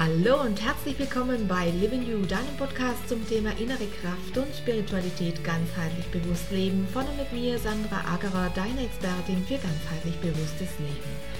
Hallo und herzlich willkommen bei Living You, deinem Podcast zum Thema innere Kraft und Spiritualität ganzheitlich bewusst leben. Von und mit mir, Sandra Agerer, deine Expertin für ganzheitlich bewusstes Leben.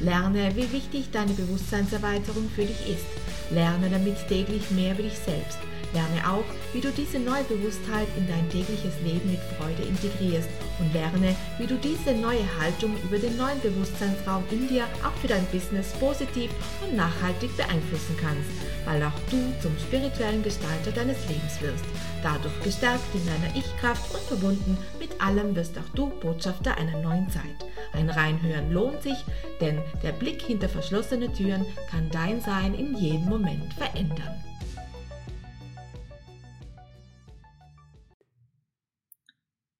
Lerne, wie wichtig deine Bewusstseinserweiterung für dich ist. Lerne damit täglich mehr über dich selbst. Lerne auch, wie du diese neue Bewusstheit in dein tägliches Leben mit Freude integrierst und lerne, wie du diese neue Haltung über den neuen Bewusstseinsraum in dir auch für dein Business positiv und nachhaltig beeinflussen kannst, weil auch du zum spirituellen Gestalter deines Lebens wirst. Dadurch gestärkt in deiner Ich-Kraft und verbunden mit allem wirst auch du Botschafter einer neuen Zeit. Ein Reinhören lohnt sich, denn der Blick hinter verschlossene Türen kann dein Sein in jedem Moment verändern.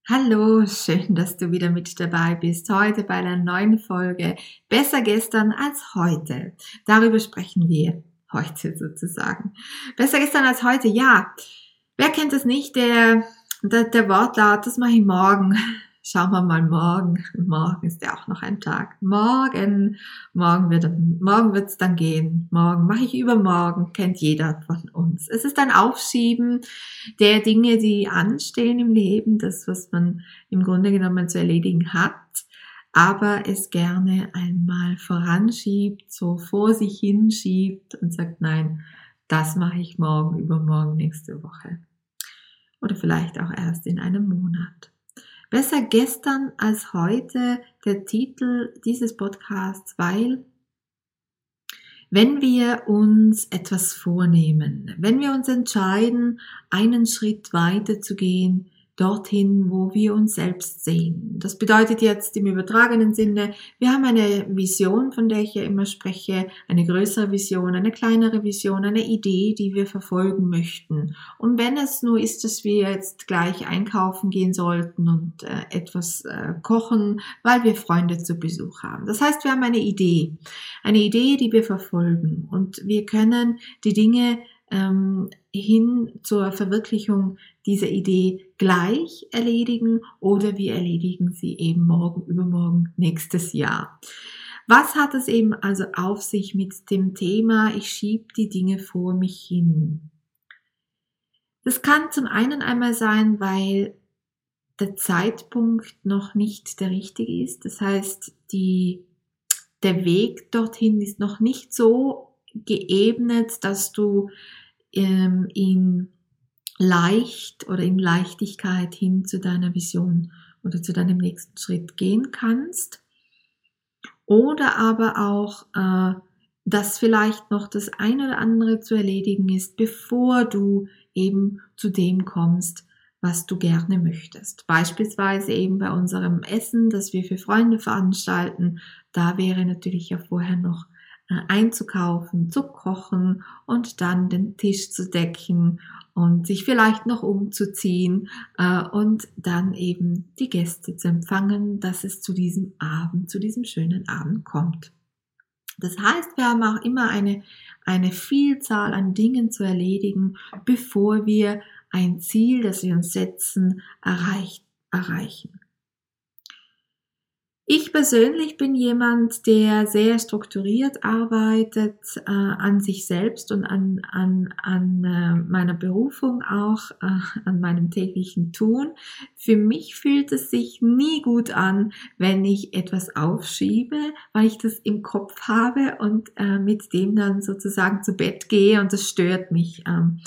Hallo, schön, dass du wieder mit dabei bist. Heute bei einer neuen Folge Besser gestern als heute. Darüber sprechen wir heute sozusagen. Besser gestern als heute, ja. Wer kennt es nicht? Der, der, der Wortlaut, das mache ich morgen. Schauen wir mal morgen. Morgen ist ja auch noch ein Tag. Morgen, morgen wird, morgen wird's dann gehen. Morgen mache ich übermorgen, kennt jeder von uns. Es ist ein Aufschieben der Dinge, die anstehen im Leben, das, was man im Grunde genommen zu erledigen hat, aber es gerne einmal voranschiebt, so vor sich hinschiebt und sagt, nein, das mache ich morgen, übermorgen, nächste Woche. Oder vielleicht auch erst in einem Monat. Besser gestern als heute der Titel dieses Podcasts, weil wenn wir uns etwas vornehmen, wenn wir uns entscheiden, einen Schritt weiter zu gehen, dorthin, wo wir uns selbst sehen. Das bedeutet jetzt im übertragenen Sinne, wir haben eine Vision, von der ich ja immer spreche, eine größere Vision, eine kleinere Vision, eine Idee, die wir verfolgen möchten. Und wenn es nur ist, dass wir jetzt gleich einkaufen gehen sollten und äh, etwas äh, kochen, weil wir Freunde zu Besuch haben. Das heißt, wir haben eine Idee, eine Idee, die wir verfolgen und wir können die Dinge ähm, hin zur Verwirklichung dieser Idee gleich erledigen oder wir erledigen sie eben morgen, übermorgen, nächstes Jahr. Was hat es eben also auf sich mit dem Thema, ich schiebe die Dinge vor mich hin? Das kann zum einen einmal sein, weil der Zeitpunkt noch nicht der richtige ist. Das heißt, die, der Weg dorthin ist noch nicht so geebnet, dass du ähm, in leicht oder in Leichtigkeit hin zu deiner Vision oder zu deinem nächsten Schritt gehen kannst. Oder aber auch, äh, dass vielleicht noch das eine oder andere zu erledigen ist, bevor du eben zu dem kommst, was du gerne möchtest. Beispielsweise eben bei unserem Essen, das wir für Freunde veranstalten, da wäre natürlich ja vorher noch einzukaufen, zu kochen und dann den Tisch zu decken und sich vielleicht noch umzuziehen äh, und dann eben die Gäste zu empfangen, dass es zu diesem Abend, zu diesem schönen Abend kommt. Das heißt, wir haben auch immer eine, eine Vielzahl an Dingen zu erledigen, bevor wir ein Ziel, das wir uns setzen, erreicht, erreichen. Ich persönlich bin jemand, der sehr strukturiert arbeitet äh, an sich selbst und an, an, an äh, meiner Berufung auch, äh, an meinem täglichen Tun. Für mich fühlt es sich nie gut an, wenn ich etwas aufschiebe, weil ich das im Kopf habe und äh, mit dem dann sozusagen zu Bett gehe und das stört mich. Ähm,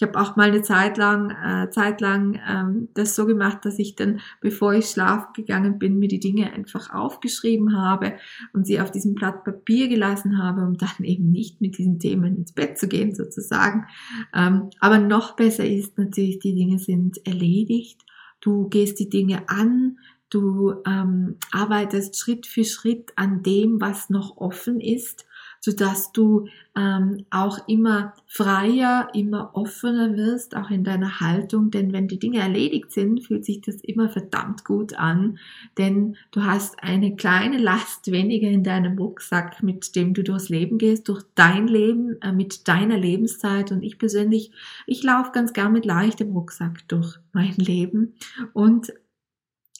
ich habe auch mal eine Zeit lang, äh, Zeit lang ähm, das so gemacht, dass ich dann, bevor ich schlafen gegangen bin, mir die Dinge einfach aufgeschrieben habe und sie auf diesem Blatt Papier gelassen habe, um dann eben nicht mit diesen Themen ins Bett zu gehen sozusagen. Ähm, aber noch besser ist natürlich, die Dinge sind erledigt. Du gehst die Dinge an, du ähm, arbeitest Schritt für Schritt an dem, was noch offen ist sodass du ähm, auch immer freier, immer offener wirst, auch in deiner Haltung. Denn wenn die Dinge erledigt sind, fühlt sich das immer verdammt gut an, denn du hast eine kleine Last weniger in deinem Rucksack, mit dem du durchs Leben gehst, durch dein Leben, äh, mit deiner Lebenszeit. Und ich persönlich, ich laufe ganz gern mit leichtem Rucksack durch mein Leben und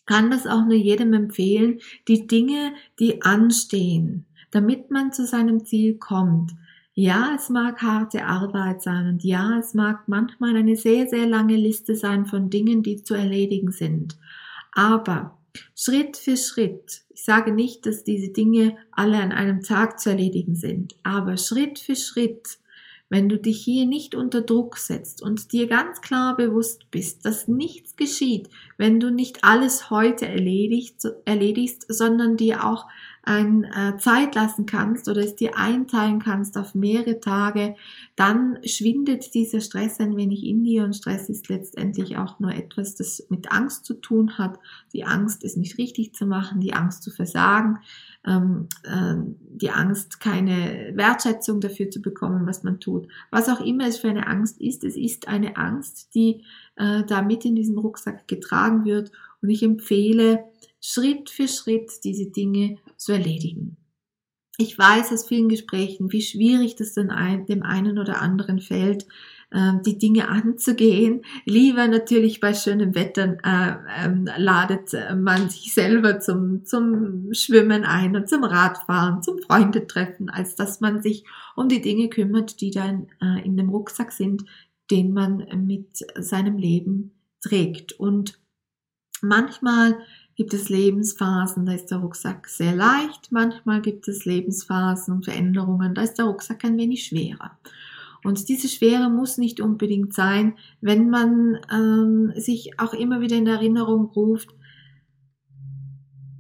kann das auch nur jedem empfehlen, die Dinge, die anstehen, damit man zu seinem Ziel kommt. Ja, es mag harte Arbeit sein und ja, es mag manchmal eine sehr, sehr lange Liste sein von Dingen, die zu erledigen sind. Aber Schritt für Schritt, ich sage nicht, dass diese Dinge alle an einem Tag zu erledigen sind, aber Schritt für Schritt wenn du dich hier nicht unter Druck setzt und dir ganz klar bewusst bist, dass nichts geschieht, wenn du nicht alles heute erledigt, erledigst, sondern dir auch ein, äh, Zeit lassen kannst oder es dir einteilen kannst auf mehrere Tage, dann schwindet dieser Stress ein wenig in dir und Stress ist letztendlich auch nur etwas, das mit Angst zu tun hat. Die Angst, es nicht richtig zu machen, die Angst zu versagen, ähm, äh, die Angst, keine Wertschätzung dafür zu bekommen, was man tut. Was auch immer es für eine Angst ist, es ist eine Angst, die äh, da mit in diesem Rucksack getragen wird und ich empfehle, Schritt für Schritt diese Dinge zu erledigen. Ich weiß aus vielen Gesprächen, wie schwierig das dem einen oder anderen fällt, ähm, die Dinge anzugehen. Lieber natürlich bei schönem Wetter äh, äh, ladet man sich selber zum, zum Schwimmen ein und zum Radfahren, zum Freundetreffen, als dass man sich um die Dinge kümmert, die dann äh, in dem Rucksack sind, den man mit seinem Leben trägt. Und manchmal gibt es Lebensphasen, da ist der Rucksack sehr leicht, manchmal gibt es Lebensphasen und Veränderungen, da ist der Rucksack ein wenig schwerer. Und diese Schwere muss nicht unbedingt sein, wenn man ähm, sich auch immer wieder in Erinnerung ruft,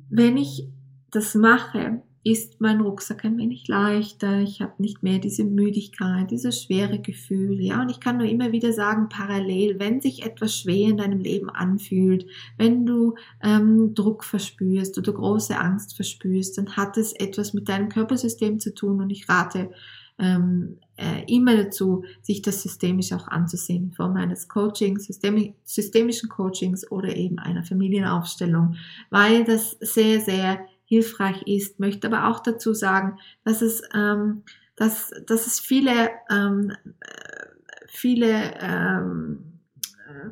wenn ich das mache, ist mein Rucksack ein wenig leichter, ich habe nicht mehr diese Müdigkeit, dieses schwere Gefühl, ja, und ich kann nur immer wieder sagen, parallel, wenn sich etwas schwer in deinem Leben anfühlt, wenn du ähm, Druck verspürst oder große Angst verspürst, dann hat es etwas mit deinem Körpersystem zu tun. Und ich rate ähm, äh, immer dazu, sich das systemisch auch anzusehen, in Form eines Coachings, systemi systemischen Coachings oder eben einer Familienaufstellung, weil das sehr, sehr hilfreich ist. Möchte aber auch dazu sagen, dass es, ähm, dass, dass es viele, ähm, viele ähm,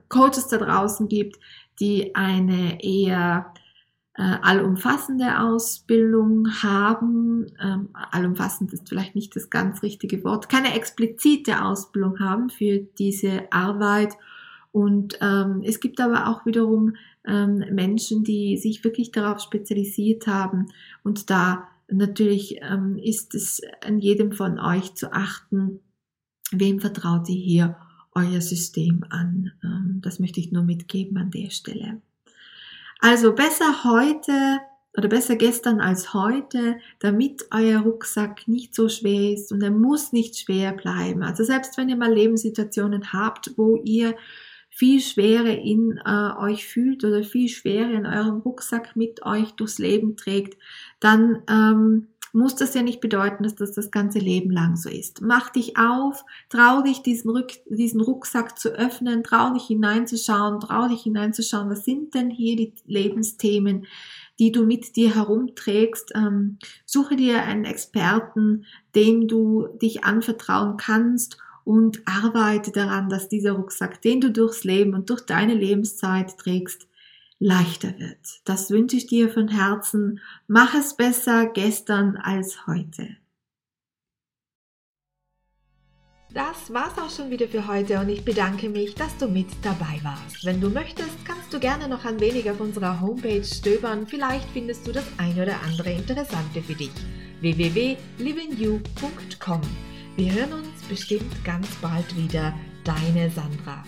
Coaches da draußen gibt, die eine eher äh, allumfassende Ausbildung haben. Ähm, allumfassend ist vielleicht nicht das ganz richtige Wort. Keine explizite Ausbildung haben für diese Arbeit. Und ähm, es gibt aber auch wiederum ähm, Menschen, die sich wirklich darauf spezialisiert haben. Und da natürlich ähm, ist es an jedem von euch zu achten, wem vertraut ihr hier euer System an. Ähm, das möchte ich nur mitgeben an der Stelle. Also besser heute oder besser gestern als heute, damit euer Rucksack nicht so schwer ist und er muss nicht schwer bleiben. Also selbst wenn ihr mal Lebenssituationen habt, wo ihr viel Schwere in äh, euch fühlt oder viel Schwere in eurem Rucksack mit euch durchs Leben trägt, dann ähm, muss das ja nicht bedeuten, dass das das ganze Leben lang so ist. Mach dich auf, trau dich, diesen, Rück, diesen Rucksack zu öffnen, trau dich hineinzuschauen, trau dich hineinzuschauen, was sind denn hier die Lebensthemen, die du mit dir herumträgst. Ähm, suche dir einen Experten, dem du dich anvertrauen kannst und arbeite daran, dass dieser Rucksack, den du durchs Leben und durch deine Lebenszeit trägst, leichter wird. Das wünsche ich dir von Herzen. Mach es besser gestern als heute. Das war's auch schon wieder für heute und ich bedanke mich, dass du mit dabei warst. Wenn du möchtest, kannst du gerne noch ein wenig auf unserer Homepage stöbern. Vielleicht findest du das eine oder andere Interessante für dich. www.livingyou.com wir hören uns bestimmt ganz bald wieder. Deine Sandra.